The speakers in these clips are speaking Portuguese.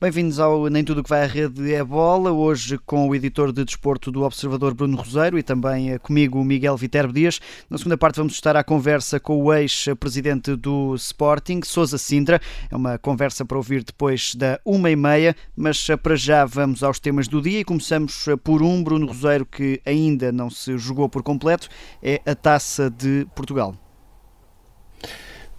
Bem-vindos ao Nem Tudo que vai à Rede é Bola, hoje com o editor de desporto do Observador Bruno Roseiro e também eh, comigo Miguel Viterbo Dias. Na segunda parte vamos estar à conversa com o ex-presidente do Sporting, Sousa Sintra. É uma conversa para ouvir depois da uma e meia, mas eh, para já vamos aos temas do dia e começamos eh, por um, Bruno Roseiro, que ainda não se jogou por completo, é a Taça de Portugal.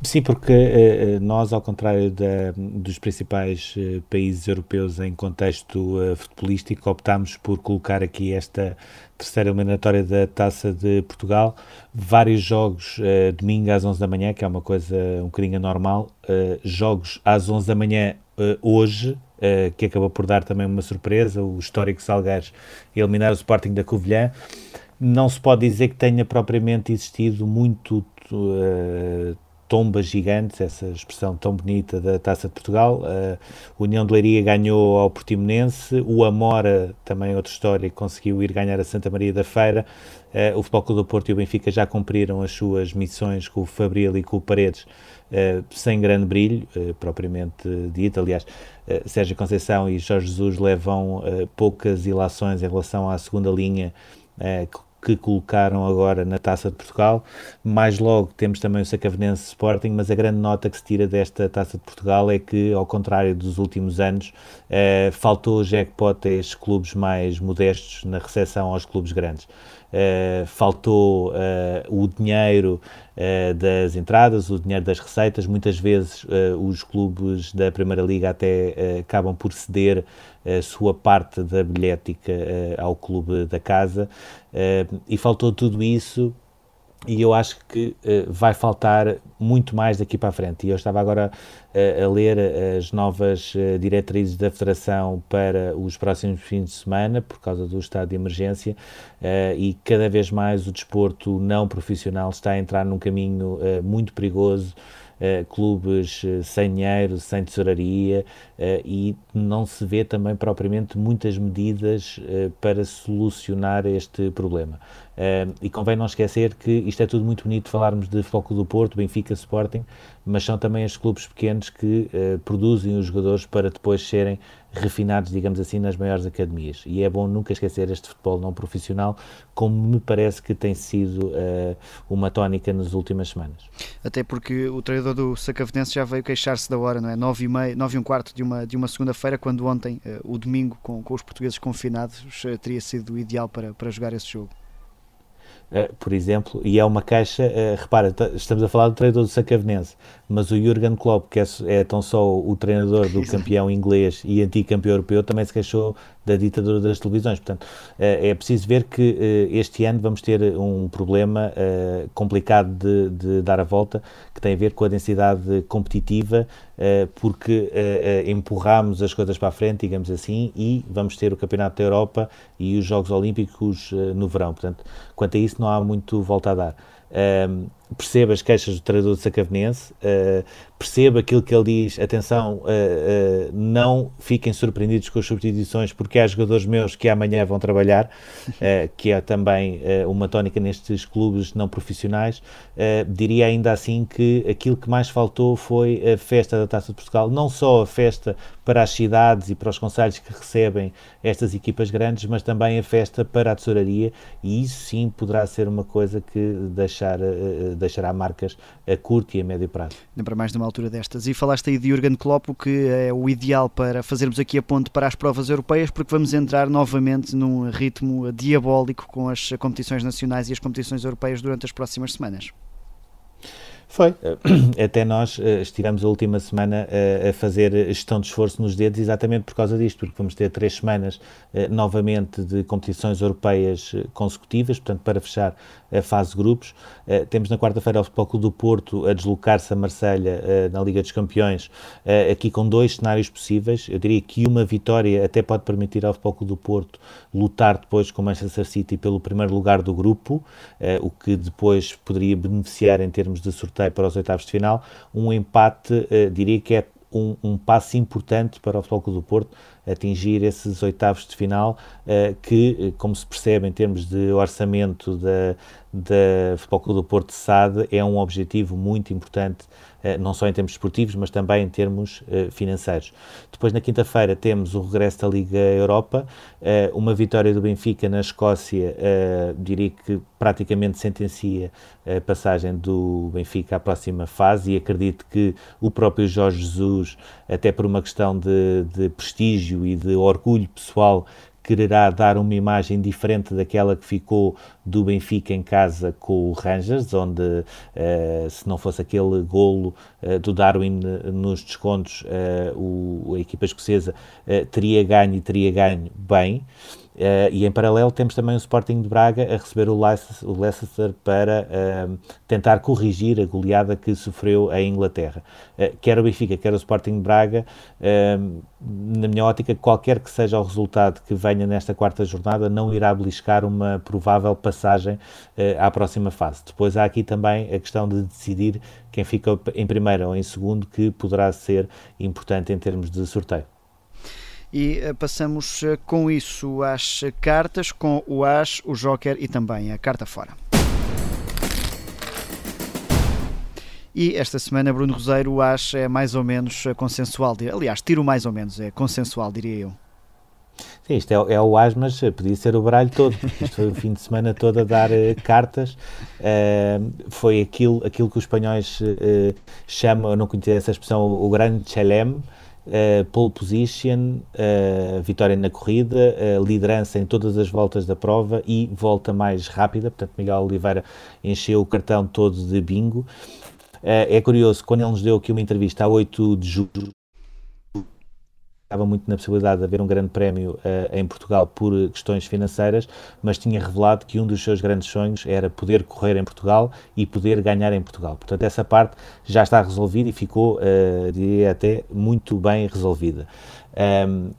Sim, porque uh, nós, ao contrário da, dos principais uh, países europeus em contexto uh, futebolístico, optámos por colocar aqui esta terceira eliminatória da Taça de Portugal, vários jogos domingo às 11 da manhã, que é uma coisa um bocadinho anormal, jogos às 11 da manhã hoje, que acabou por dar também uma surpresa, o histórico Salgueiros eliminar o Sporting da Covilhã. Não se pode dizer que tenha propriamente existido muito tombas gigantes, essa expressão tão bonita da Taça de Portugal. A União de Leiria ganhou ao Portimonense, o Amora, também outra história, conseguiu ir ganhar a Santa Maria da Feira. o Futebol Clube do Porto e o Benfica já cumpriram as suas missões com o Fabril e com o Paredes, sem grande brilho, propriamente dito. Aliás, Sérgio Conceição e Jorge Jesus levam poucas ilações em relação à segunda linha que colocaram agora na Taça de Portugal. Mais logo temos também o Sacavenense Sporting, mas a grande nota que se tira desta Taça de Portugal é que, ao contrário dos últimos anos, eh, faltou jackpot a estes clubes mais modestos na recepção aos clubes grandes. Uh, faltou uh, o dinheiro uh, das entradas, o dinheiro das receitas. Muitas vezes os clubes da Primeira Liga até acabam por ceder a sua parte da bilhética ao clube da casa e faltou tudo isso e eu acho que uh, vai faltar muito mais daqui para a frente. E eu estava agora uh, a ler as novas uh, diretrizes da Federação para os próximos fins de semana, por causa do estado de emergência, e cada vez mais o desporto não profissional está a entrar num caminho muito perigoso. Uh, clubes uh, sem dinheiro, sem tesouraria uh, e não se vê também propriamente muitas medidas para solucionar este problema. Uh, e convém não esquecer que isto é tudo muito bonito falarmos de Foco do Porto, Benfica, Sporting, mas são também os clubes pequenos que uh, produzem os jogadores para depois serem refinados, digamos assim, nas maiores academias. E é bom nunca esquecer este futebol não profissional, como me parece que tem sido uh, uma tónica nas últimas semanas. Até porque o treinador do Sacavenense já veio queixar-se da hora, não é? 9 e, meia, 9 e um quarto de uma, de uma segunda-feira, quando ontem, o domingo, com, com os portugueses confinados, teria sido ideal para, para jogar esse jogo. Uh, por exemplo, e é uma caixa, uh, repara, estamos a falar do treinador do Sacavenense, mas o Jurgen Klopp, que é, é tão só o treinador do campeão inglês e antigo campeão europeu, também se queixou da ditadura das televisões. Portanto, eh, é preciso ver que eh, este ano vamos ter um problema eh, complicado de, de dar a volta, que tem a ver com a densidade competitiva, porque empurramos as coisas para a frente, digamos assim, e vamos ter o Campeonato da Europa e os Jogos Olímpicos no verão. Portanto, quanto a isso, não há muito volta a dar. Perceba as queixas do treinador de Sacavenense, uh, perceba aquilo que ele diz, atenção, uh, uh, não fiquem surpreendidos com as substituições, porque há jogadores meus que amanhã vão trabalhar, que é também uma tónica nestes clubes não profissionais. diria ainda assim que aquilo que mais faltou foi a festa da Taça de Portugal, não só a festa para as cidades e para os conselhos que recebem estas equipas grandes, mas também a festa para a tesouraria, e isso sim poderá ser uma coisa que deixar, deixará marcas a curto e a médio prazo. Para mais de uma altura destas. E falaste aí de Jurgen Klopp, o que é o ideal para fazermos aqui a ponte para as provas europeias, porque vamos entrar novamente num ritmo diabólico com as competições nacionais e as competições europeias durante as próximas semanas. Foi. Até nós eh, estivemos a última semana a fazer gestão de esforço nos dedos exatamente por causa disto, porque vamos ter três semanas eh, novamente de competições europeias eh, consecutivas, portanto, para fechar a fase de grupos. Temos na quarta-feira o Futebol Clube do Porto a deslocar-se a Marselha na Liga dos Campeões, aqui com dois cenários possíveis. Eu diria que uma vitória até pode permitir ao Futebol Clube do Porto lutar depois com o Manchester City pelo primeiro lugar do grupo, o que depois poderia beneficiar em termos de sorteio para os oitavos de final, um empate, uh, diria que é um, um, passo importante para o Futebol Clube do Porto atingir esses oitavos de final, uh, que, eh, como se percebe em termos de orçamento da, da Futebol Clube do Porto SAD, é um objetivo muito importante não só em termos esportivos, mas também em termos eh, financeiros. Depois, na quinta-feira, temos o regresso da Liga Europa, eh, uma vitória do Benfica na Escócia, diria que praticamente sentencia a passagem do Benfica à próxima fase e acredito que o próprio Jorge Jesus, até por uma questão de, de prestígio e de orgulho pessoal, quererá dar uma imagem diferente daquela que ficou do Benfica em casa com o Rangers, onde uh, se não fosse aquele golo uh, do Darwin nos descontos, o, a equipa escocesa teria ganho e teria ganho bem. Uh, e em paralelo temos também o Sporting de Braga a receber o Leicester, o Leicester para uh, tentar corrigir a goleada que sofreu a Inglaterra. Uh, quer o Benfica, quer o Sporting de Braga, na minha ótica, qualquer que seja o resultado que venha nesta quarta jornada, não irá beliscar uma provável passagem à próxima fase. Depois há aqui também a questão de decidir quem fica em primeiro ou em segundo, que poderá ser importante em termos de sorteio e eh, passamos eh, com isso às cartas, com o As, o Joker e também a carta fora. E esta semana, Bruno Roseiro, o As é mais ou menos eh, consensual. Aliás, tiro mais ou menos, é consensual, diria eu. Sim, isto é, é o As, mas podia ser o baralho todo, isto foi o fim de semana todo a dar uh, cartas. Uh, foi aquilo, aquilo que os espanhóis uh, chamam, eu não conhecia essa expressão, o grande chelem, uh, pole position, uh, vitória na corrida, uh, liderança em todas as voltas da prova e volta mais rápida. Portanto, Miguel Oliveira encheu o cartão todo de bingo. é curioso, quando ele nos deu aqui uma entrevista a 8 de julho, estava muito na possibilidade de haver um grande prémio uh, em Portugal por questões financeiras, mas tinha revelado que um dos seus grandes sonhos era poder correr em Portugal e poder ganhar em Portugal. Portanto, essa parte já está resolvida e ficou, uh, diria até, muito bem resolvida. Um,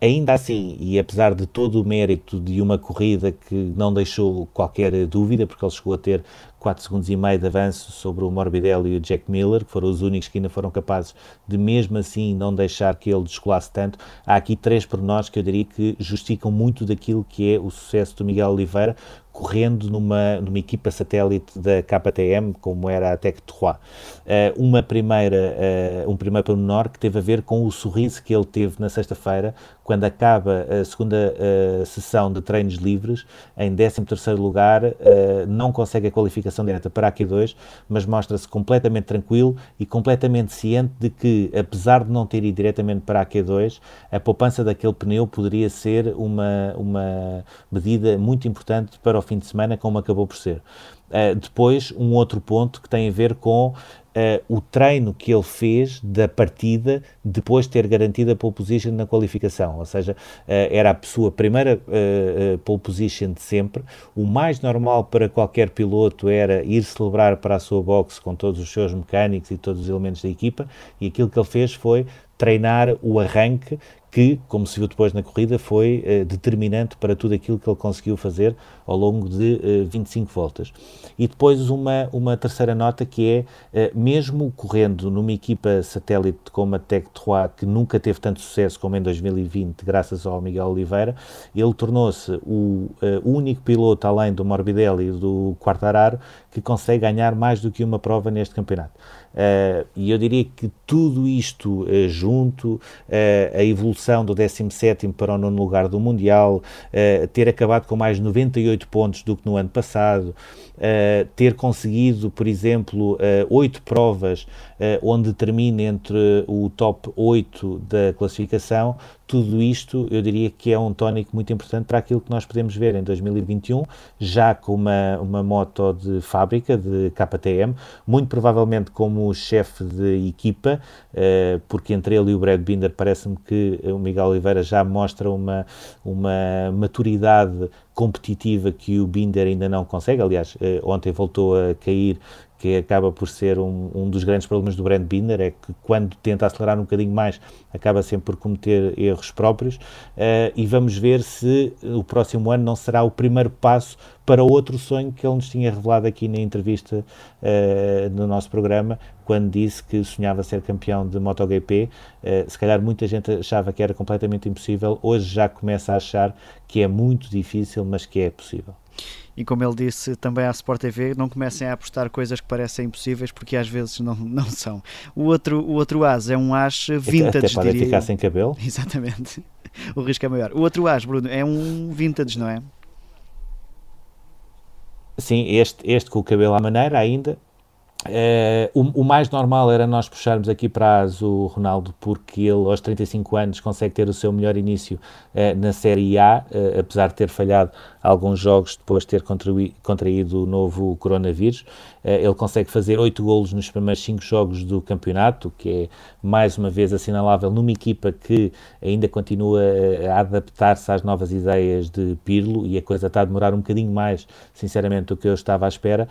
ainda assim, e apesar de todo o mérito de uma corrida que não deixou qualquer dúvida, porque ele chegou a ter 4 segundos e meio de avanço sobre o Morbidelli e o Jack Miller, que foram os únicos que ainda foram capazes de mesmo assim não deixar que ele descolasse tanto, há aqui três pormenores que eu diria que justificam muito daquilo que é o sucesso do Miguel Oliveira, correndo numa, numa equipa satélite da KTM, como era a Tech 3. Uh, uma primeira, uh, um primeiro pormenor que teve a ver com o sorriso que ele teve na sexta-feira, quando acaba a segunda uh, sessão de treinos livres, em 13º lugar, não consegue a qualificação direta para a Q2, mas mostra-se completamente tranquilo e completamente ciente de que, apesar de não ter ido diretamente para a Q2, a poupança daquele pneu poderia ser uma, uma medida muito importante para o fim de semana, como acabou por ser. Uh, depois, um outro ponto que tem a ver com Uh, o treino que ele fez da partida depois de ter garantido a pole position na qualificação, ou seja, uh, era a sua primeira uh, pole position de sempre. O mais normal para qualquer piloto era ir celebrar para a sua box com todos os seus mecânicos e todos os elementos da equipa, e aquilo que ele fez foi treinar o arranque que, como se viu depois na corrida, foi eh, determinante para tudo aquilo que ele conseguiu fazer ao longo de eh, 25 voltas. E depois uma, uma terceira nota que é, eh, mesmo correndo numa equipa satélite como a Tech 3, que nunca teve tanto sucesso como em 2020, graças ao Miguel Oliveira, ele tornou-se o eh, único piloto, além do Morbidelli e do Quartararo, que consegue ganhar mais do que uma prova neste campeonato. Uh, e eu diria que tudo isto uh, junto, uh, a evolução do 17 para o nono lugar do Mundial, ter acabado com mais 98 pontos do que no ano passado, ter conseguido, por exemplo, oito provas onde termina entre o top 8 da classificação, tudo isto eu diria que é um tónico muito importante para aquilo que nós podemos ver em 2021, já com uma, uma moto de fábrica, de KTM, muito provavelmente como chefe de equipa, uh, porque entre ele e o Brad Binder parece-me que o Miguel Oliveira já mostra uma, uma maturidade competitiva que o Binder ainda não consegue. Aliás, uh, ontem voltou a cair que acaba por ser um, um dos grandes problemas do Brand Binder, é que quando tenta acelerar um bocadinho mais, acaba sempre por cometer erros próprios, uh, e vamos ver se o próximo ano não será o primeiro passo para outro sonho que ele nos tinha revelado aqui na entrevista uh, no nosso programa, quando disse que sonhava ser campeão de MotoGP. Uh, se calhar muita gente achava que era completamente impossível, hoje já começa a achar que é muito difícil, mas que é possível. E como ele disse também à Sport TV, não comecem a apostar coisas que parecem impossíveis porque às vezes não, não são. O outro, o outro as é um as vintage. Até podem ficar sem cabelo. Exatamente. O risco é maior. O outro as, Bruno, é um vintage, não é? Sim, este, este com o cabelo à maneira ainda, Uh, o, o, mais normal era nós puxarmos aqui para as o Ronaldo, porque ele aos 35 anos consegue ter o seu melhor início uh, na Série A, uh, apesar de ter falhado alguns jogos depois de ter contraído o novo coronavírus. ele consegue fazer 8 golos nos primeiros 5 jogos do campeonato, que é mais uma vez assinalável numa equipa que ainda continua a adaptar-se às novas ideias de Pirlo e a coisa está a demorar um bocadinho mais, sinceramente, do que eu estava à espera.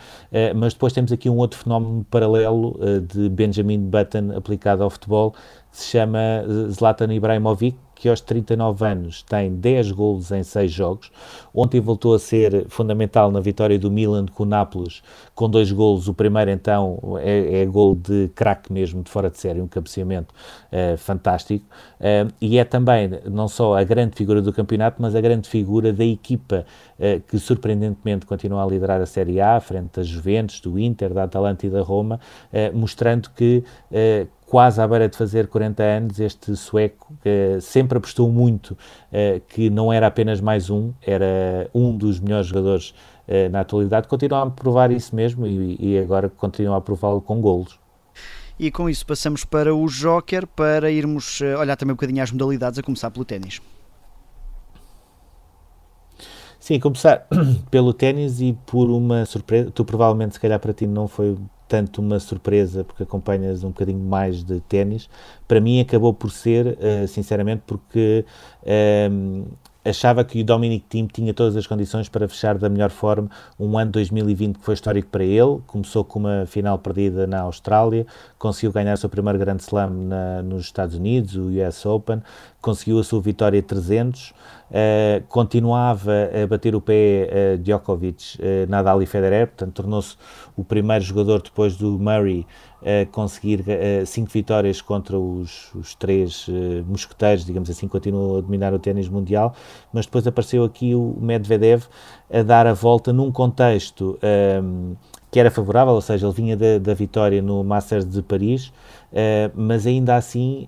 mas depois temos aqui um outro fenómeno paralelo de Benjamin Button aplicado ao futebol, se chama eh, Zlatan Ibrahimovic, que aos 39 anos tem 10 golos em 6 jogos. Ontem voltou a ser fundamental na vitória do Milan com o Nápoles, com dois golos. O primeiro, então, é, é gol de craque mesmo, de fora de série, um cabeceamento uh, fantástico. Uh, e é também não só a grande figura do campeonato, mas a grande figura da equipa que, surpreendentemente, continua a liderar a Série A, frente das Juventus, do Inter, da Atalanta e da Roma, mostrando que quase à beira de fazer 40 anos, este sueco que sempre apostou muito uh, que não era apenas mais um, era um dos melhores jogadores uh, na atualidade, continua a provar isso mesmo e, e agora continua a prová-lo com golos. E com isso passamos para o Joker, para irmos uh, olhar também um bocadinho às modalidades, a começar pelo ténis. Sim, começar pelo ténis e por uma surpresa. Tu provavelmente, se calhar para ti, não foi tanto uma surpresa, porque acompanhas um bocadinho mais de ténis. Para mim acabou por ser, uh, sinceramente, porque uh, achava que o Dominic Thiem tinha todas as condições para fechar da melhor forma um ano 2020 que foi histórico para ele. Começou com uma final perdida na Austrália, conseguiu ganhar o seu primeiro grande slam na, nos Estados Unidos, o US Open, conseguiu a sua vitória 300, uh, continuava a bater o pé uh, Djokovic, uh, Nadal e Federer, portanto tornou-se o primeiro jogador depois do Murray a conseguir uh, cinco vitórias contra os, os três mosqueteiros, digamos assim, continuou a dominar o ténis mundial, mas depois apareceu aqui o Medvedev a dar a volta num contexto ehm, que era favorável, ou seja, ele vinha da, da vitória no Masters de Paris, uh, mas ainda assim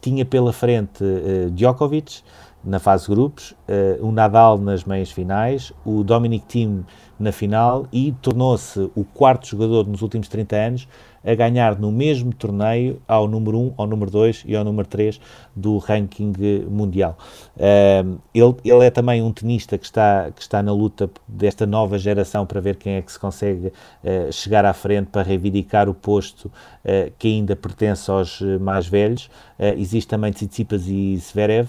tinha pela frente Djokovic na fase grupos, o Nadal nas meias finais, o Dominic Thiem na final e tornou-se o quarto jogador nos últimos 30 anos a ganhar no mesmo torneio ao número 1, ao número 2 e ao número 3 do ranking mundial. Ele, ele é também um tenista que está, que está na luta desta nova geração para ver quem é que se consegue uh, chegar à frente para reivindicar o posto uh, que ainda pertence aos mais velhos. Eh, existe também Tsitsipas e Zverev.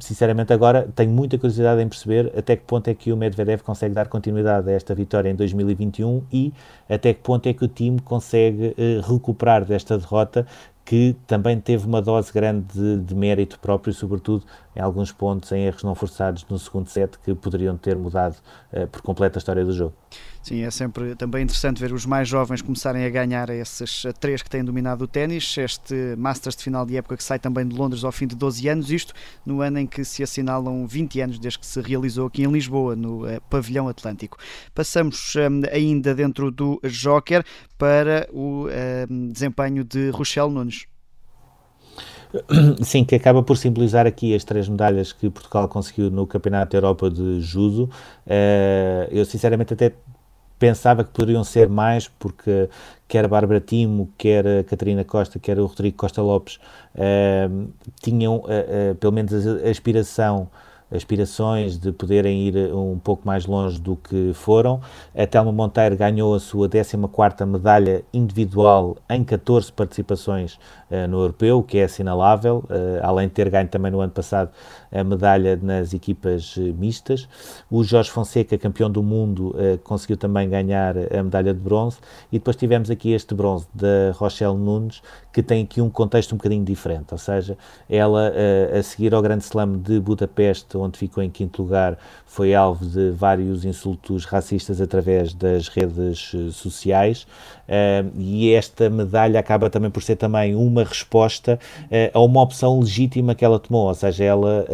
sinceramente, agora tenho muita curiosidade em perceber até que ponto é que o Medvedev consegue dar continuidade a esta vitória em 2021 e até que ponto é que o time consegue recuperar desta derrota que também teve uma dose grande de, de, mérito próprio, sobretudo em alguns pontos em erros não forçados no segundo set que poderiam ter mudado uh, por completo a história do jogo. Sim, é sempre também interessante ver os mais jovens começarem a ganhar esses três que têm dominado o ténis. Este Masters de final de época que sai também de Londres ao fim de 12 anos, isto no ano em que se assinalam 20 anos desde que se realizou aqui em Lisboa, no uh, Pavilhão Atlântico. Passamos um, ainda dentro do Joker para o um, desempenho de Rochelle Nunes. Sim, que acaba por simbolizar aqui as três medalhas que Portugal conseguiu no Campeonato da Europa de Judo. Uh, eu sinceramente até pensava que poderiam ser mais, porque quer a Bárbara Timo, quer a Catarina Costa, quer o Rodrigo Costa Lopes uh, tinham uh, pelo menos a aspiração aspirações de poderem ir um pouco mais longe do que foram. A Telma Monteiro ganhou a sua 14ª medalha individual em 14 participações uh, no Europeu, o que é assinalável, uh, além de ter ganho também no ano passado a medalha nas equipas uh, mistas. O Jorge Fonseca, campeão do mundo, conseguiu também ganhar a medalha de bronze. E depois tivemos aqui este bronze da Rochelle Nunes, que tem aqui um contexto um bocadinho diferente, ou seja, ela a seguir ao Grande Slam de Budapeste, onde ficou em quinto lugar, foi alvo de vários insultos racistas através das redes eh, sociais. Uh, e esta medalha acaba também por ser também uma resposta a uma opção legítima que ela tomou, ou seja, ela,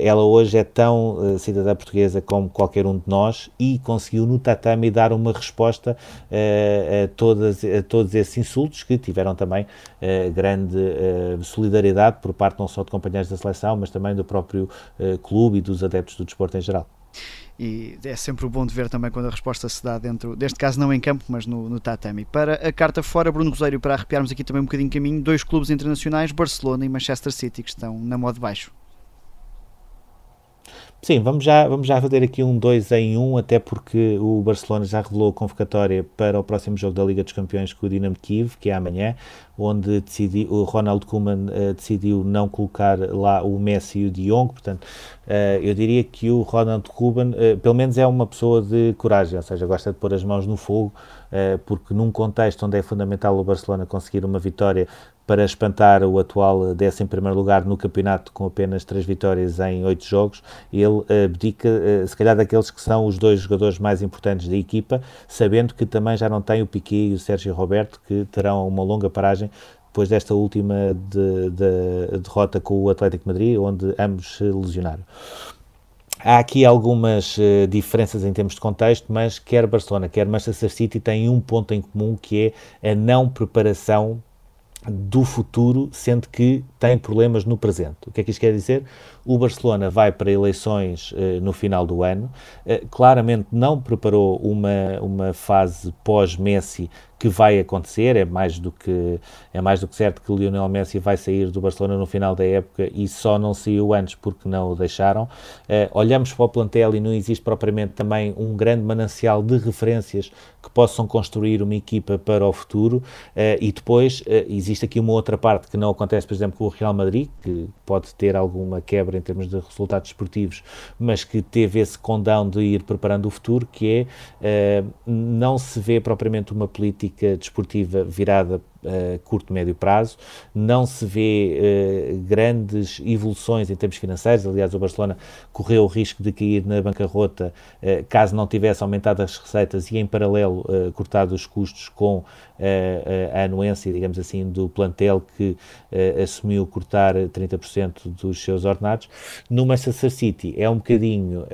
ela hoje é tão cidadã portuguesa como qualquer um de nós e conseguiu no tatame dar uma resposta a, todas, a todos esses insultos que tiveram também grande solidariedade por parte não só de companheiros da seleção, mas também do próprio clube e dos adeptos do desporto em geral e é sempre bom de ver também quando a resposta se dá dentro, deste caso não em campo, mas no, no tatami. Para a carta fora, Bruno Rosário, para arrepiarmos aqui também um bocadinho caminho, dois clubes internacionais, Barcelona e Manchester City, que estão na moda baixo. Sim, vamos já, vamos já fazer aqui um 2 em 1, um, até porque o Barcelona já revelou a convocatória para o próximo jogo da Liga dos Campeões com o Dinamo Kiev, que é amanhã, onde decidi, o Ronald Koeman uh, decidiu não colocar lá o Messi e o De Jong, portanto, uh, eu diria que o Ronald Koeman, uh, pelo menos é uma pessoa de coragem, ou seja, gosta de pôr as mãos no fogo, porque num contexto onde é fundamental o Barcelona conseguir uma vitória para espantar o atual 11 lugar no campeonato com apenas 3 vitórias em 8 jogos, ele abdica, se calhar, daqueles que são os dois jogadores mais importantes da equipa, sabendo que também já não tem o Piquet e o Sérgio Roberto, que terão uma longa paragem depois desta última de, de, derrota com o Atlético Madrid, onde ambos se lesionaram. Há aqui algumas uh, diferenças em termos de contexto, mas quer Barcelona, quer Manchester City têm um ponto em comum que é a não preparação do futuro, sendo que tem problemas no presente. O que é que isto quer dizer? O Barcelona vai para eleições uh, no final do ano, uh, claramente não preparou uma, uma fase pós-Messi que vai acontecer, é mais do que é mais do que certo que Lionel Messi vai sair do Barcelona no final da época e só não saiu antes porque não o deixaram. Uh, olhamos para o plantel e não existe propriamente também um grande manancial de referências que possam construir uma equipa para o futuro uh, e depois uh, existe aqui uma outra parte que não acontece, por exemplo, com o Real Madrid, que pode ter alguma quebra em termos de resultados esportivos, mas que teve esse condão de ir preparando o futuro, que é não se vê propriamente uma política política desportiva virada a curto, médio prazo, não se vê uh, grandes evoluções em termos financeiros, aliás o Barcelona correu o risco de cair na bancarrota uh, caso não tivesse aumentado as receitas e em paralelo uh, cortado os custos com a anuência, digamos assim, do plantel que assumiu cortar 30% dos seus ordenados. No Manchester City é um bocadinho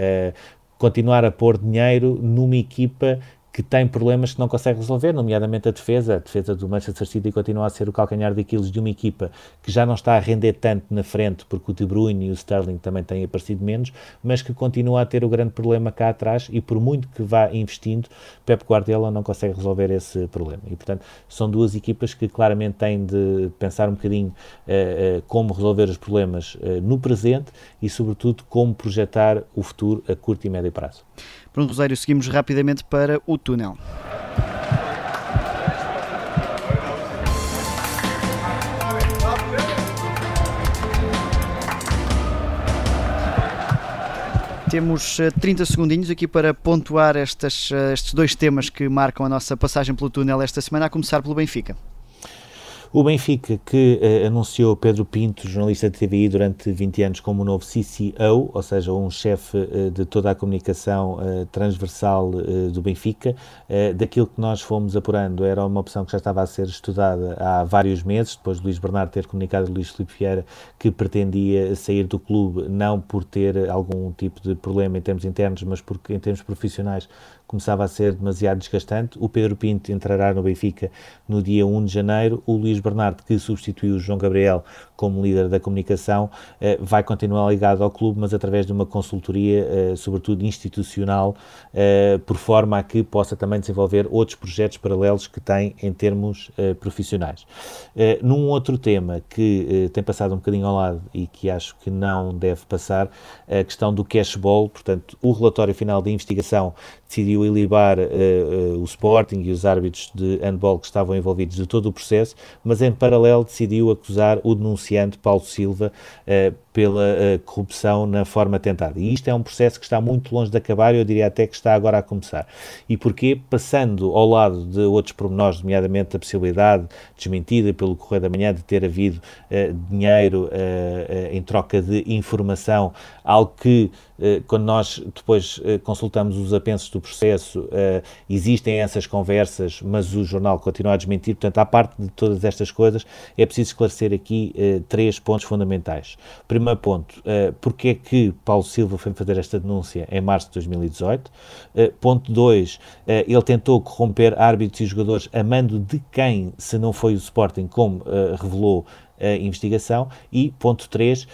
continuar a pôr dinheiro numa equipa que tem problemas que não consegue resolver, nomeadamente a defesa. A defesa do Manchester City continua a ser o calcanhar de Aquiles de uma equipa que já não está a render tanto na frente, porque o De Bruyne e o Sterling também têm aparecido menos, mas que continua a ter o grande problema cá atrás e por muito que vá investindo, Pep Guardiola não consegue resolver esse problema. E, portanto, são duas equipas que claramente têm de pensar um bocadinho uh, uh, como resolver os problemas uh, no presente e, sobretudo, como projetar o futuro a curto e médio prazo. Bruno Rosário, seguimos rapidamente para o túnel. Temos 30 eh, segundinhos aqui para pontuar estas, eh, estes dois temas que marcam a nossa passagem pelo túnel esta semana, a começar pelo Benfica. O Benfica, que uh, anunciou Pedro Pinto, jornalista de TVI durante 20 anos, como o novo CCO, ou seja, um chefe uh, de toda a comunicação uh, transversal do Benfica, daquilo que nós fomos apurando, era uma opção que já estava a ser estudada há vários meses, depois de Luís Bernardo ter comunicado a Luís Filipe Vieira que pretendia sair do clube, não por ter algum tipo de problema em termos internos, mas porque em termos profissionais começava a ser demasiado desgastante. O Pedro Pinto entrará no Benfica no dia 1 de janeiro. O Luís Bernardo, que substituiu o João Gabriel como líder da comunicação, eh, vai continuar ligado ao clube, mas através de uma consultoria, eh, sobretudo institucional, eh, por forma a que possa também desenvolver outros projetos paralelos que tem em termos profissionais. Num outro tema que tem passado um bocadinho ao lado e que acho que não deve passar, a questão do cashball, portanto, o relatório final da investigação decidiu ilibar o Sporting e os árbitros de handball que estavam envolvidos de todo o processo, mas em paralelo decidiu acusar o denunciante Paulo Silva pela uh, corrupção na forma tentada. E isto é um processo que está muito longe de acabar, eu diria até que está agora a começar. E porquê? Passando ao lado de outros pormenores, nomeadamente a possibilidade, desmentida pelo Correio da Manhã, de ter havido uh, dinheiro em troca de informação, algo que, quando nós depois consultamos os apensos do processo, existem essas conversas, mas o jornal continua a desmentir. Portanto, à parte de todas estas coisas, é preciso esclarecer aqui três pontos fundamentais. Primeiro, ponto, porque é que Paulo Silva foi fazer esta denúncia em março de 2018? Uh, eh, ponto 2, uh, eh, ele tentou corromper árbitros e jogadores a mando de quem, se não foi o Sporting, como revelou a investigação e, ponto 3,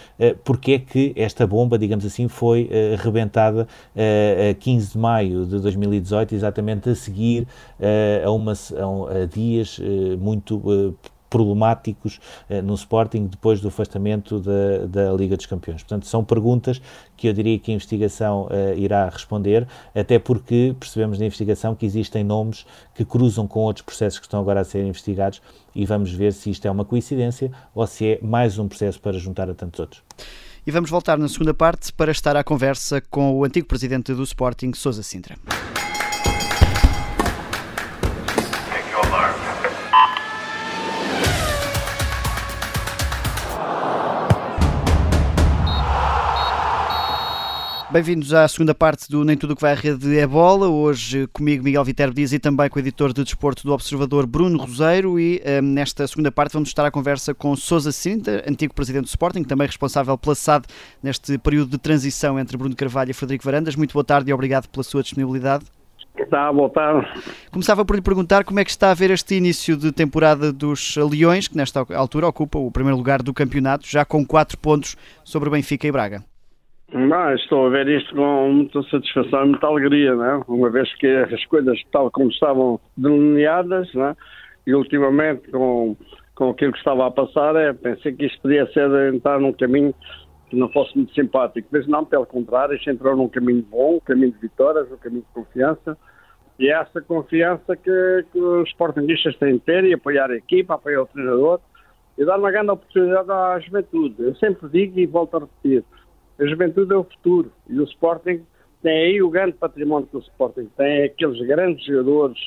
porque é que esta bomba, digamos assim, foi rebentada a 15 de maio de 2018, exatamente a seguir a, uma, a, dias muito problemáticos eh, no Sporting depois do afastamento da, da, Liga dos Campeões. Portanto, são perguntas que eu diria que a investigação eh, irá responder, até porque percebemos na investigação que existem nomes que cruzam com outros processos que estão agora a ser investigados e vamos ver se isto é uma coincidência ou se é mais um processo para juntar a tantos outros. E vamos voltar na segunda parte para estar à conversa com o antigo presidente do Sporting, Sousa Sintra. Bem-vindos à segunda parte do Nem Tudo que vai à Rede é Bola. Hoje comigo Miguel Viterbo Dias e também com o editor de desporto do Observador Bruno Roseiro. E um, nesta segunda parte vamos estar à conversa com Sousa Cinta, antigo presidente do Sporting, também responsável pela SAD neste período de transição entre Bruno Carvalho e Frederico Varandas. Muito boa tarde e obrigado pela sua disponibilidade. Está, boa tarde. Começava por lhe perguntar como é que está a ver este início de temporada dos Leões, que nesta altura ocupa o primeiro lugar do campeonato, já com 4 pontos sobre Benfica e Braga. Mas estou a ver isto com muita satisfação e muita alegria, não é? uma vez que as coisas tal como estavam delineadas, é? e ultimamente com, com aquilo que estava a passar, é, pensei que isto podia ser entrar num caminho que não fosse muito simpático, mas não, pelo contrário, isto entrou num caminho bom, um caminho de vitórias, um caminho de confiança, e é essa confiança que, que os sportinguistas têm de ter e apoiar a equipa, apoiar o treinador e dar uma grande oportunidade à juventude. Eu sempre digo e volto a repetir, a juventude é o futuro e o Sporting tem aí o grande património que o Sporting tem, aqueles grandes jogadores,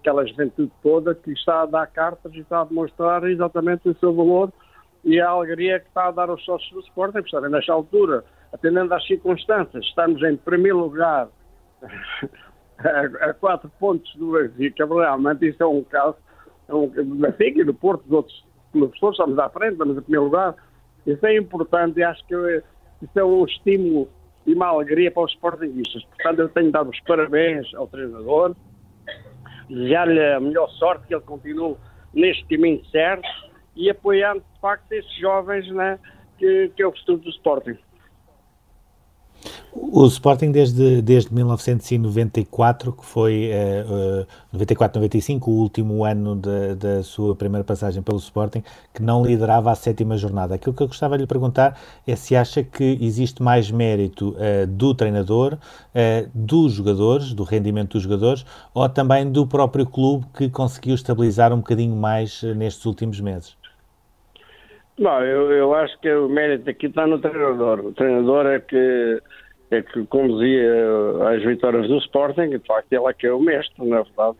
aquela juventude toda que está a dar cartas e está a demonstrar exatamente o seu valor e a alegria que está a dar aos sócios do Sporting, porque nesta altura, atendendo às circunstâncias, estamos em primeiro lugar a, quatro pontos do Benfica, realmente isso é um caso, é um, do Benfica e do Porto, dos outros clubes estamos à frente, estamos em primeiro lugar, isso é importante e acho que isso é um estímulo e uma alegria para os sportinguistas. Portanto, eu tenho dado os parabéns ao treinador, desejar-lhe a melhor sorte, que ele continue neste caminho certo e apoiando, de facto, esses jovens né, que, que é o futuro do Sporting. O Sporting desde, desde 1994, que foi uh, uh, 94-95, o último ano da sua primeira passagem pelo Sporting, que não liderava a sétima jornada. Aquilo que eu gostava de lhe perguntar é se acha que existe mais mérito uh, do treinador, uh, dos jogadores, do rendimento dos jogadores, ou também do próprio clube que conseguiu estabilizar um bocadinho mais uh, nestes últimos meses? Não, eu, eu acho que o mérito aqui está no treinador. O treinador é que que conduzia as vitórias do Sporting, de facto ele é que é o mestre, na verdade.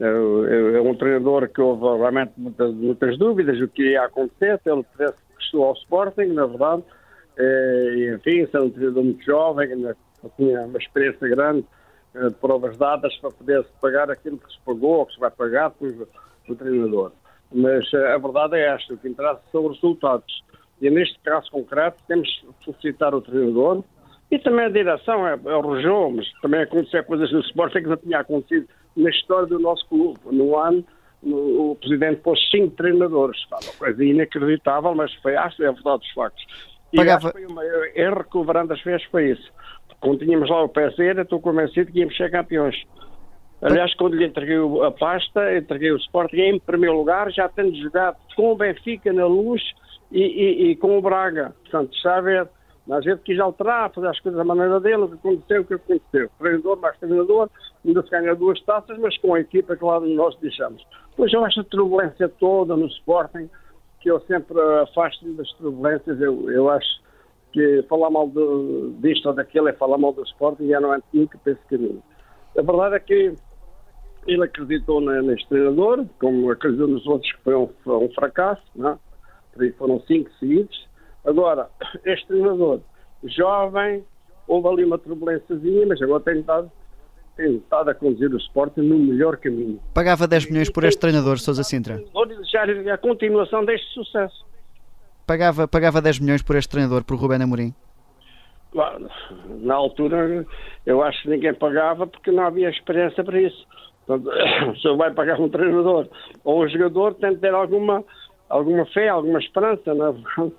É, é, é um treinador que houve realmente muitas, muitas dúvidas do que ia acontecer, ele pudesse estou ao Sporting, na verdade. É, e, enfim, sendo um treinador muito jovem, tinha uma experiência grande é, de provas dadas para poder -se pagar aquilo que se pagou ou que se vai pagar pelo, pelo treinador. Mas é, a verdade é esta, o que interessa são os resultados. E neste caso concreto, temos que felicitar o treinador, E também a direção é, é o região, mas também aconteceu coisas no Sporting que não tinha acontecido na história do nosso clube. No ano, no, o presidente pôs cinco treinadores. Uma coisa inacreditável, mas foi, acho que é verdade dos factos. E Pagava... foi o maior erro que o Varandas fez foi isso. Quando tínhamos lá o PSR, estou convencido que íamos ser campeões. Aliás, quando lhe entreguei a pasta, entreguei o Sporting em primeiro lugar, já tendo jogado com o Benfica na luz e, e, e com o Braga. Portanto, está a gente quis alterar, fazer as coisas da maneira dele, o que aconteceu, o que aconteceu. Treinador mais treinador, ainda se ganha duas taças, mas com a equipa que lá nós deixamos. Pois eu acho a turbulência toda no Sporting, que eu sempre afasto das turbulências, eu, eu acho que falar mal de, disto ou daquilo é falar mal do Sporting já não é nunca penso caminho. A verdade é que ele acreditou neste treinador, como acreditou nos outros que foi um, um fracasso, não? É? foram cinco seguidos. Agora, este treinador, jovem, houve ali uma turbulênciazinha, mas agora tem estado, tem estado a conduzir o Sporting no melhor caminho. Pagava 10 milhões por este treinador, Sousa Sintra? Vou desejar a continuação deste sucesso. Pagava, pagava 10 milhões por este treinador, por Rubén Amorim? Claro, na altura eu acho que ninguém pagava porque não havia experiência para isso. Portanto, se vai pagar um treinador ou um jogador, tem de ter alguma, alguma fé, alguma esperança. Não é?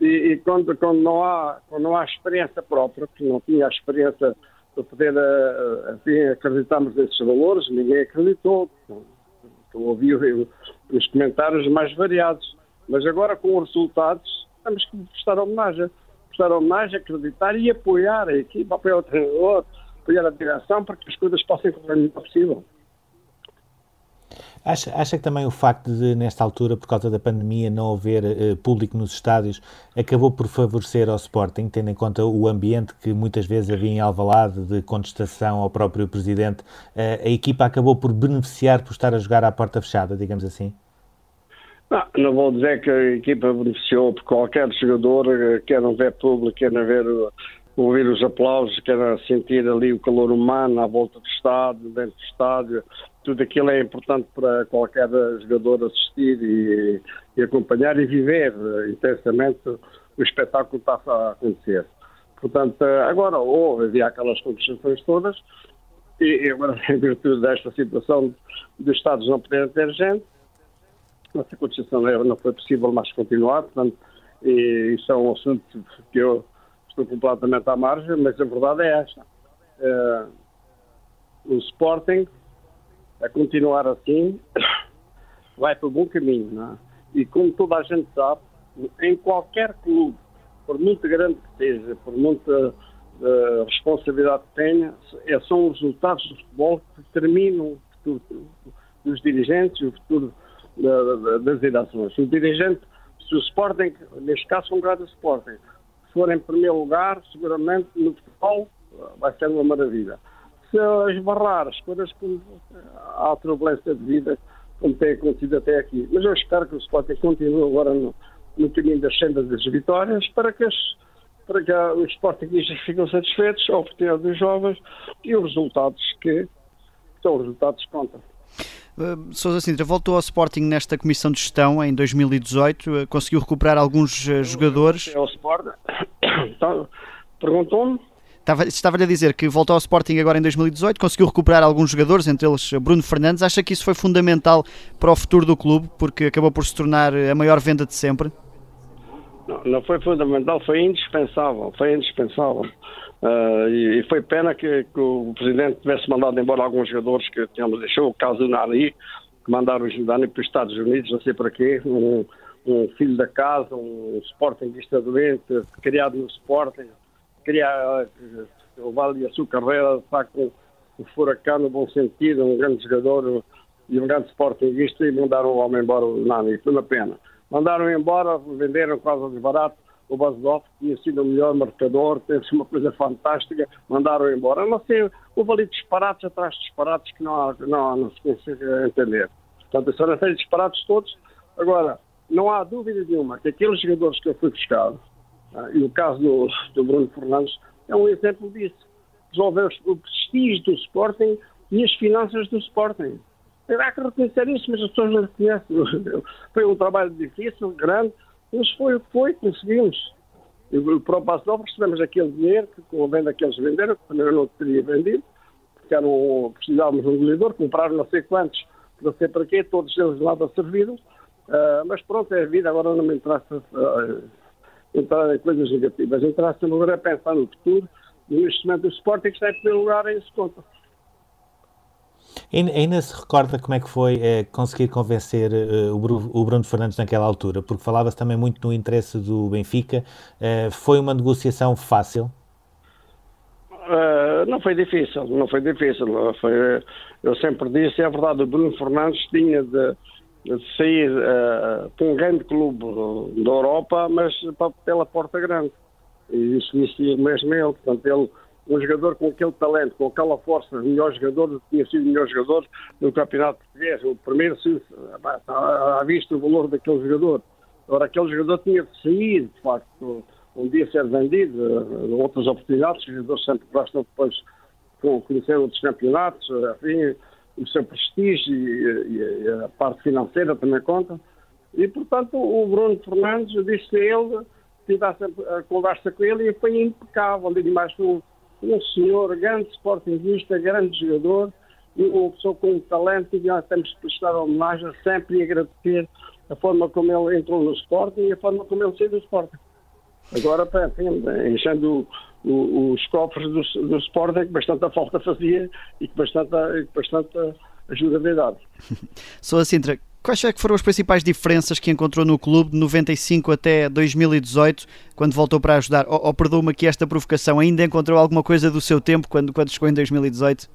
E, e quando, quando, não há, quando não há experiência própria, que não tinha a experiência de poder eh, acreditarmos nesses valores, ninguém acreditou. Eu ouvi os comentários mais variados. Mas agora, com os resultados, temos que prestar homenagem. Prestar homenagem, acreditar e apoiar a equipa, apoiar o treinador, apoiar a direção para que as coisas possam correr melhor possível. Acha, acha que também o facto de, nesta altura, por causa da pandemia, não haver uh, público nos estádios, acabou por favorecer ao Sporting, tendo em conta o ambiente que muitas vezes havia em Alvalade de contestação ao próprio Presidente, uh, a equipa acabou por beneficiar por estar a jogar à porta fechada, digamos assim? Não, não vou dizer que a equipa beneficiou, porque qualquer jogador eh, quer não ver público, quer não ver ouvir os aplausos, quer sentir ali o calor humano à volta do estádio, dentro do estádio, tudo aquilo é importante para qualquer jogador assistir e, e acompanhar e viver intensamente o espetáculo que está a acontecer. Portanto, agora houve, havia aquelas condições todas, e agora, em virtude desta situação dos Estados não poderem ter gente, essa condição não foi possível mais continuar, portanto, e isso é um assunto que eu estou completamente à margem, mas a verdade é esta. Uh, o Sporting a continuar assim, vai para o bom caminho. Não é? E como toda a gente sabe, em qualquer clube, por muito grande que seja, por muita uh, responsabilidade que tenha, é, são os resultados do futebol que determinam o futuro dos dirigentes e o futuro uh, das eleições. O dirigente, se o Sporting, neste caso, um grande Sporting, se for em primeiro lugar, seguramente no futebol vai ser uma maravilha a esbarrar as coisas como há turbulência de vida, como tem acontecido até aqui. Mas eu espero que o Sporting continue agora no, no caminho das sendas das vitórias para que, as, para que os Sportingistas fiquem satisfeitos, a oportunidade dos jovens e os resultados que são os resultados que contam. Uh, Sousa Sintra voltou ao Sporting nesta comissão de gestão em 2018, uh, conseguiu recuperar alguns uh, jogadores. É o Sporting. Então, Perguntou-me Estava-lhe a dizer que voltou ao Sporting agora em 2018, conseguiu recuperar alguns jogadores, entre eles Bruno Fernandes. Acha que isso foi fundamental para o futuro do clube, porque acabou por se tornar a maior venda de sempre? Não, não foi fundamental, foi indispensável. Foi indispensável. Uh, e, e, foi pena que, que, o Presidente tivesse mandado embora alguns jogadores que tínhamos deixou, o caso do Nari, que mandaram o Nari para os Estados Unidos, não sei para quê, um, um filho da casa, um Sportingista doente, criado no Sporting queria levar ali a sua carreira, de facto, um furacão no bom sentido, um grande jogador e um grande sportinguista e mandaram o homem embora, o Nani, foi uma pena. Mandaram embora, venderam quase desbarato o que tinha sido o melhor marcador, teve uma coisa fantástica, mandaram embora. Não sei, houve ali disparates atrás de disparates que não, há, não, não se consegue entender. Portanto, são aqueles disparates todos. Agora, não há dúvida nenhuma que aqueles jogadores que eu fui buscar, e o caso do, do Bruno Fernandes é um exemplo disso. Resolveu o prestígio do Sporting e as finanças do Sporting. Há que reconhecer isso, mas as pessoas não reconhecem. Foi um trabalho difícil, grande, mas foi o que foi, conseguimos. E o próprio Asnov recebemos aquele dinheiro que com a venda que eles venderam, que eu não teria vendido, porque eram, precisávamos de um goleador, compraram não sei quantos, não sei para quê, todos eles nada serviram. Uh, mas pronto, é a vida, agora não me interessa uh, entrar em coisas negativas. Interessa-me agora pensar no futuro e o investimento do Sporting está em primeiro lugar em conta. Ainda se recorda como é que foi é, conseguir convencer uh, o, Bruno Fernandes naquela altura? Porque falava-se também muito no interesse do Benfica. Uh, foi uma negociação fácil? Uh, não foi difícil, não foi difícil. Foi, eu sempre disse, é verdade, o Bruno Fernandes tinha de, sair para um grande clube da Europa, mas pela porta grande. E isso disse mesmo ele. Portanto, ele um jogador com aquele talento, com aquela força, melhor jogador, tinha sido melhor jogador no Campeonato Português. O primeiro, está à vista o valor daquele jogador. Agora, aquele jogador tinha de sair, de facto, um dia ser vendido, uh, outras oportunidades, os jogadores sempre gostam depois de conhecer outros campeonatos, enfim, o seu prestígio e, a parte financeira também conta. E, portanto, o Bruno Fernandes disse a ele, tivesse a conversa com ele e foi impecável. E mais um um senhor, grande sportingista, grande jogador, uma pessoa com talento e nós temos que prestar homenagem sempre e agradecer a forma como ele entrou no Sporting e a forma como ele saiu do Sporting. Agora, enfim, enchendo o, os cofres do, do Sporting, que bastante a falta fazia e que bastante, bastante ajuda a dar. Sou Sintra, Quais é que foram as principais diferenças que encontrou no clube de 95 até 2018, quando voltou para ajudar? Ou, ou perdoa-me aqui esta provocação, ainda encontrou alguma coisa do seu tempo quando, quando chegou em 2018?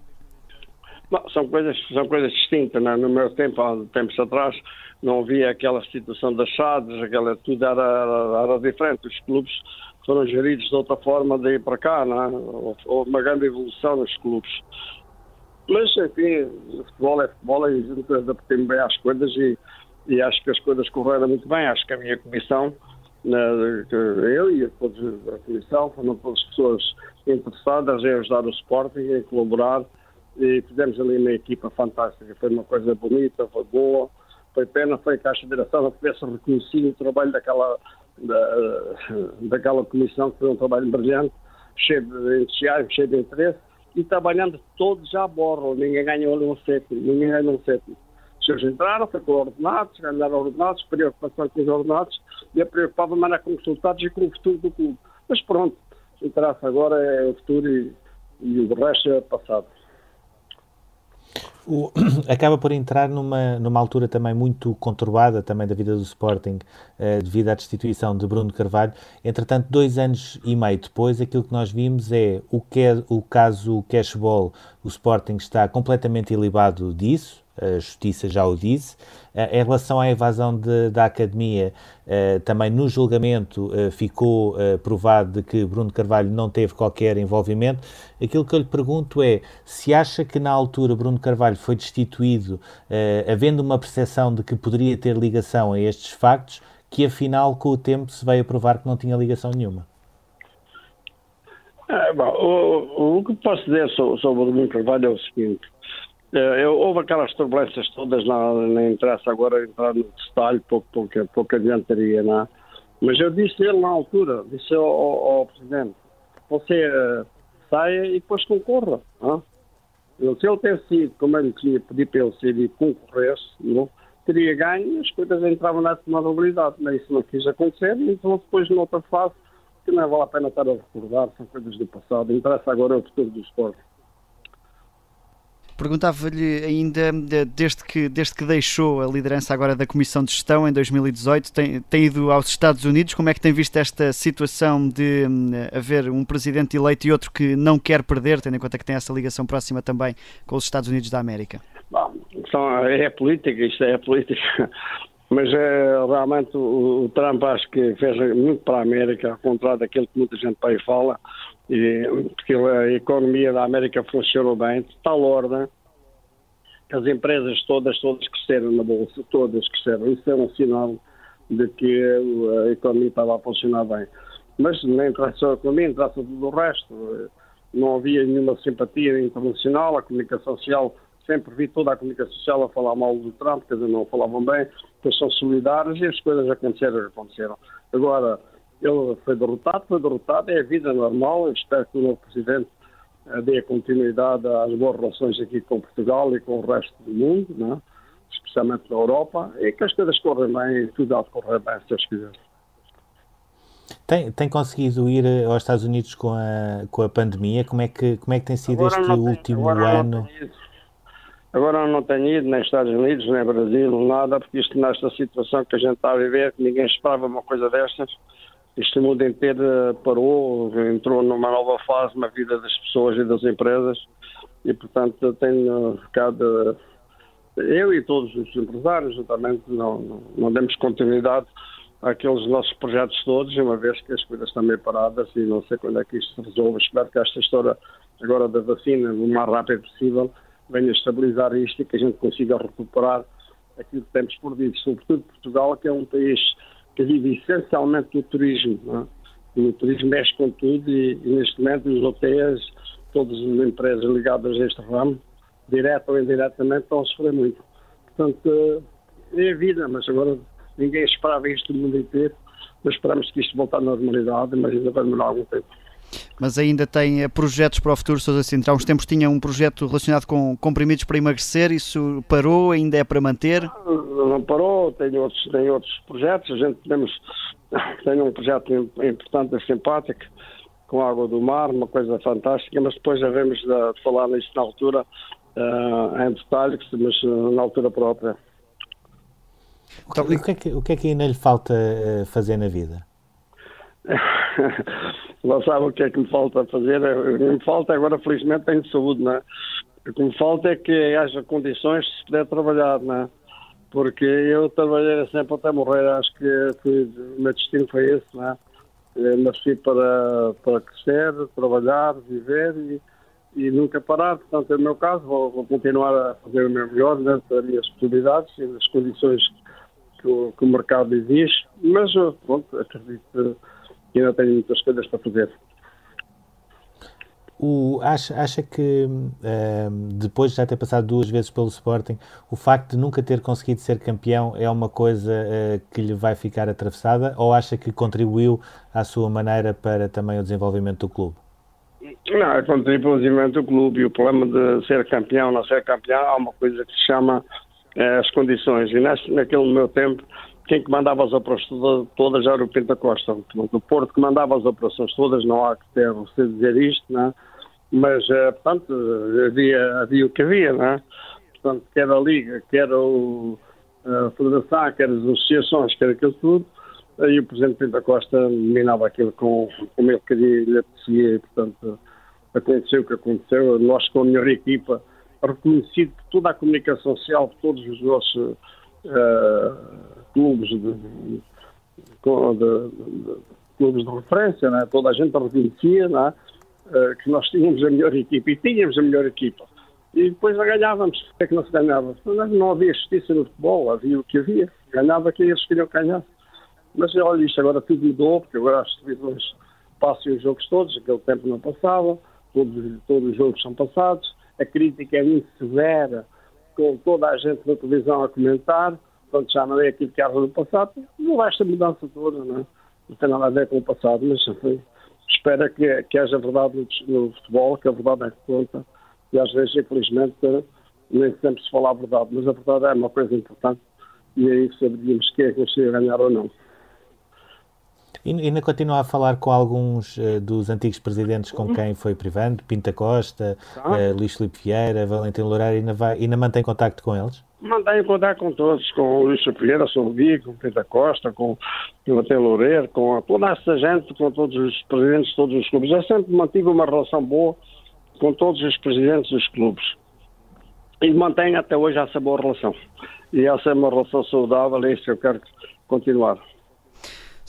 Não, são coisas, são coisas distintas. Não? É? No meu tempo, há tempos atrás, não havia aquela situação das chaves, aquela, tudo era, era, era, diferente. Os clubes foram geridos de outra forma ir para cá. É? Houve uma grande evolução nos clubes. Mas, enfim, futebol é futebol e adaptei-me bem às coisas e, e, acho que as coisas correram muito bem. Acho que a minha comissão, eu e todos a comissão, foram todas pessoas interessadas em ajudar o Sporting, em colaborar e fizemos ali uma equipa fantástica. Foi uma coisa bonita, foi boa. Foi pena, foi que a Federação não tivesse reconhecido o trabalho daquela, da, daquela comissão, que foi um trabalho brilhante, cheio de entusiasmo, cheio de interesse e trabalhando todos à borra, ninguém ganhou ali um sétimo, ninguém ganhou um sétimo. Os senhores entraram, foi ordenados, ganharam ordenados, preocupação com os ordenados, e a preocupava-me com os resultados e com o futuro do clube. Mas pronto, o que interessa agora é o futuro e, e o resto é passado o, acaba por entrar numa, numa altura também muito conturbada também da vida do Sporting uh, devido à destituição de Bruno Carvalho. Entretanto, dois anos e meio depois, aquilo que nós vimos é o, que é, o caso Cashball, o Sporting está completamente ilibado disso, a Justiça já o disse. Eh, em relação à evasão de, da Academia, eh, também no julgamento eh, ficou provado de que Bruno Carvalho não teve qualquer envolvimento. Aquilo que eu lhe pergunto é se acha que na altura Bruno Carvalho foi destituído, havendo uma percepção de que poderia ter ligação a estes factos, que afinal com o tempo se veio a provar que não tinha ligação nenhuma. É, bom, o, o, que posso dizer sobre, sobre o Bruno Carvalho é o seguinte: eu, houve aquelas turbulências todas, não, nem interessa agora entrar no detalhe, pouco, pouco, pouco adiantaria, não é? Mas eu disse ele na altura, disse ao, ao, Presidente, você uh, saia e depois concorra. Não? Ele, se ele ter sido, como ele tinha pedido para ele ser e concorresse, não? teria ganho as coisas entravam na tomabilidade. Mas isso não quis acontecer, então depois noutra fase, que não vale a pena estar a recordar, são coisas do passado. Interessa agora o futuro do esporte. Perguntava-lhe ainda, desde que, desde que deixou a liderança agora da Comissão de Gestão em 2018, tem, tem ido aos Estados Unidos, como é que tem visto esta situação de um, haver um presidente eleito e outro que não quer perder, tendo em conta que tem essa ligação próxima também com os Estados Unidos da América? Bom, é política, isto é política. Mas é, realmente o, o, Trump acho que fez muito para a América, ao contrário daquilo que muita gente para aí fala porque a economia da América funcionou bem, de tal ordem que as empresas todas, todas cresceram na Bolsa, todas cresceram. Isso é um sinal de que a economia estava a funcionar bem. Mas nem interessa a economia, interessa tudo o resto. Não havia nenhuma simpatia internacional, a comunicação social, sempre vi toda a comunicação social a falar mal do Trump, quer dizer, não falavam bem, porque são solidários e as coisas aconteceram, aconteceram. Agora, ele foi derrotado, foi derrotado, é a vida normal. Eu espero que o novo presidente dê continuidade às boas relações aqui com Portugal e com o resto do mundo, né? especialmente na Europa, e que as coisas correm bem, tudo há de correr bem, se Deus quiser. Tem, tem conseguido ir aos Estados Unidos com a, com a pandemia? Como é, que, como é que tem sido agora este último ano? Agora não tenho ido nem Estados Unidos, nem Brasil, nada, porque isto nesta situação que a gente está a viver, que ninguém esperava uma coisa destas, este mundo inteiro eh, parou, entrou numa nova fase na vida das pessoas e das empresas e, portanto, tenho ficado, eu e todos os empresários, justamente, não, não, demos continuidade àqueles nossos projetos todos, uma vez que as coisas estão meio paradas e não sei quando é que isto se resolve. Espero que esta história agora da vacina, o mais rápido possível, venha estabilizar isto e que a gente consiga recuperar aquilo que temos vir, sobretudo Portugal, que é um país que vive essencialmente do turismo. É? O turismo mexe com tudo e, e, neste momento os hotéis, todas as empresas ligadas a este ramo, direto ou indiretamente, estão a sofrer muito. Portanto, é a vida, mas agora ninguém esperava isto do mundo inteiro, mas esperamos que isto volte à normalidade, mas ainda vai demorar algum tempo mas ainda tem eh, projetos para o futuro, Sousa Sintra. Há uns tempos tinha um projeto relacionado com comprimidos para emagrecer, isso parou, ainda é para manter? Não parou, tem outros, tem outros projetos, a gente temos, tem um projeto importante e simpático, com água do mar, uma coisa fantástica, mas depois já vemos de falar nisso na altura, uh, em detalhe, mas uh, na altura própria. O que, o, que é que, o que é que ainda lhe falta fazer na vida? Não sabe o que é que me falta fazer. O que me falta agora, felizmente, tenho saúde, não é? O que me falta é que haja condições de se puder trabalhar, não é? Porque eu trabalhei sempre até morrer, acho que o meu destino foi esse, não é? Eu nasci para, para crescer, trabalhar, viver e, e nunca parar. Portanto, no meu caso, vou, vou, continuar a fazer o meu melhor dentro das minhas possibilidades e das condições que o, que o mercado exige. Mas, pronto, acredito e ainda tenho muitas coisas para fazer. O, acha, acha que uh, depois de já ter passado duas vezes pelo Sporting, o facto de nunca ter conseguido ser campeão é uma coisa uh, que lhe vai ficar atravessada ou acha que contribuiu à sua maneira para também o desenvolvimento do clube? Não, é contribuiu ao desenvolvimento do clube e o problema de ser campeão ou não ser campeão há uma coisa que se chama uh, as condições e nesse, naquele meu tempo quem comandava as operações todas era o Pinta Costa. O Porto comandava as operações todas, não há que ter você dizer isto, não é? mas, eh, portanto, havia, havia o que havia, não é? Portanto, quer a Liga, quer o, a Federação, quer as associações, quer aquilo tudo, e o Presidente Pinta Costa dominava aquilo com, como ele queria e lhe apetecia, e, portanto, aconteceu o que aconteceu. Nós, com a melhor equipa, reconhecido por toda a comunicação social, por todos os nossos. Uh, clubes de, de, de, clubes de referência, né? toda a gente reconhecia né? uh, que nós tínhamos a melhor equipa e tínhamos a melhor equipa. E depois ganhávamos. O que é que não se ganhava? Não havia justiça no futebol, havia o que havia. Ganhava quem eles queriam ganhar. Mas olha, isto agora tudo mudou, porque agora as televisões passam os jogos todos, aquele tempo não passava, todos, todos os jogos são passados, a crítica é muito severa, com toda a gente na televisão a comentar, Portanto, já não é aquilo que era no passado, não há esta mudança toda, não, é? não tem nada a ver com o passado, mas enfim, espera que, que haja verdade no, no, futebol, que a verdade é que conta, e às vezes, infelizmente, nem sempre se fala a verdade, mas a verdade é uma coisa importante, e aí saberíamos quem é que conseguia ganhar ou não. E ainda continua a falar com alguns uh, dos antigos presidentes com quem foi privando, Pinta Costa, ah. uh, Luís Filipe Vieira, Valentim Loureiro, ainda, vai, ainda mantém contacto com eles? Mandar em contato com todos, com o Luís Vigo, com Pinta Costa, com o Valentim Loureiro, com toda essa gente, com todos os presidentes de todos os clubes. Eu sempre mantive uma relação boa com todos os presidentes dos clubes. E mantenho até hoje essa boa relação. E essa é uma relação saudável, é isso que eu quero continuar.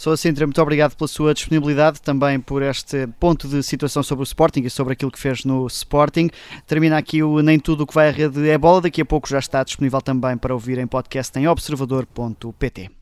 Sou Sintra, muito obrigado pela sua disponibilidade, também por este ponto de situação sobre o Sporting e sobre aquilo que fez no Sporting. Termina aqui o Nem Tudo o que vai à rede é bola, daqui a pouco já está disponível também para ouvir em podcast em observador.pt.